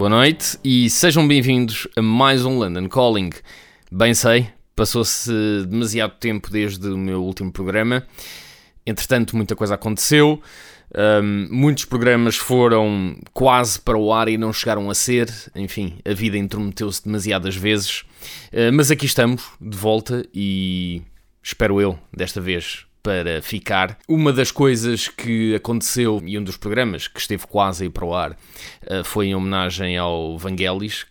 Boa noite e sejam bem-vindos a mais um London Calling. Bem sei, passou-se demasiado tempo desde o meu último programa. Entretanto, muita coisa aconteceu. Ahm, muitos programas foram quase para o ar e não chegaram a ser. Enfim, a vida intrometeu-se demasiadas vezes. Ah, mas aqui estamos, de volta, e espero eu, desta vez, para ficar. Uma das coisas que aconteceu e um dos programas que esteve quase a ir para o ar ah, foi em homenagem ao Vangelis,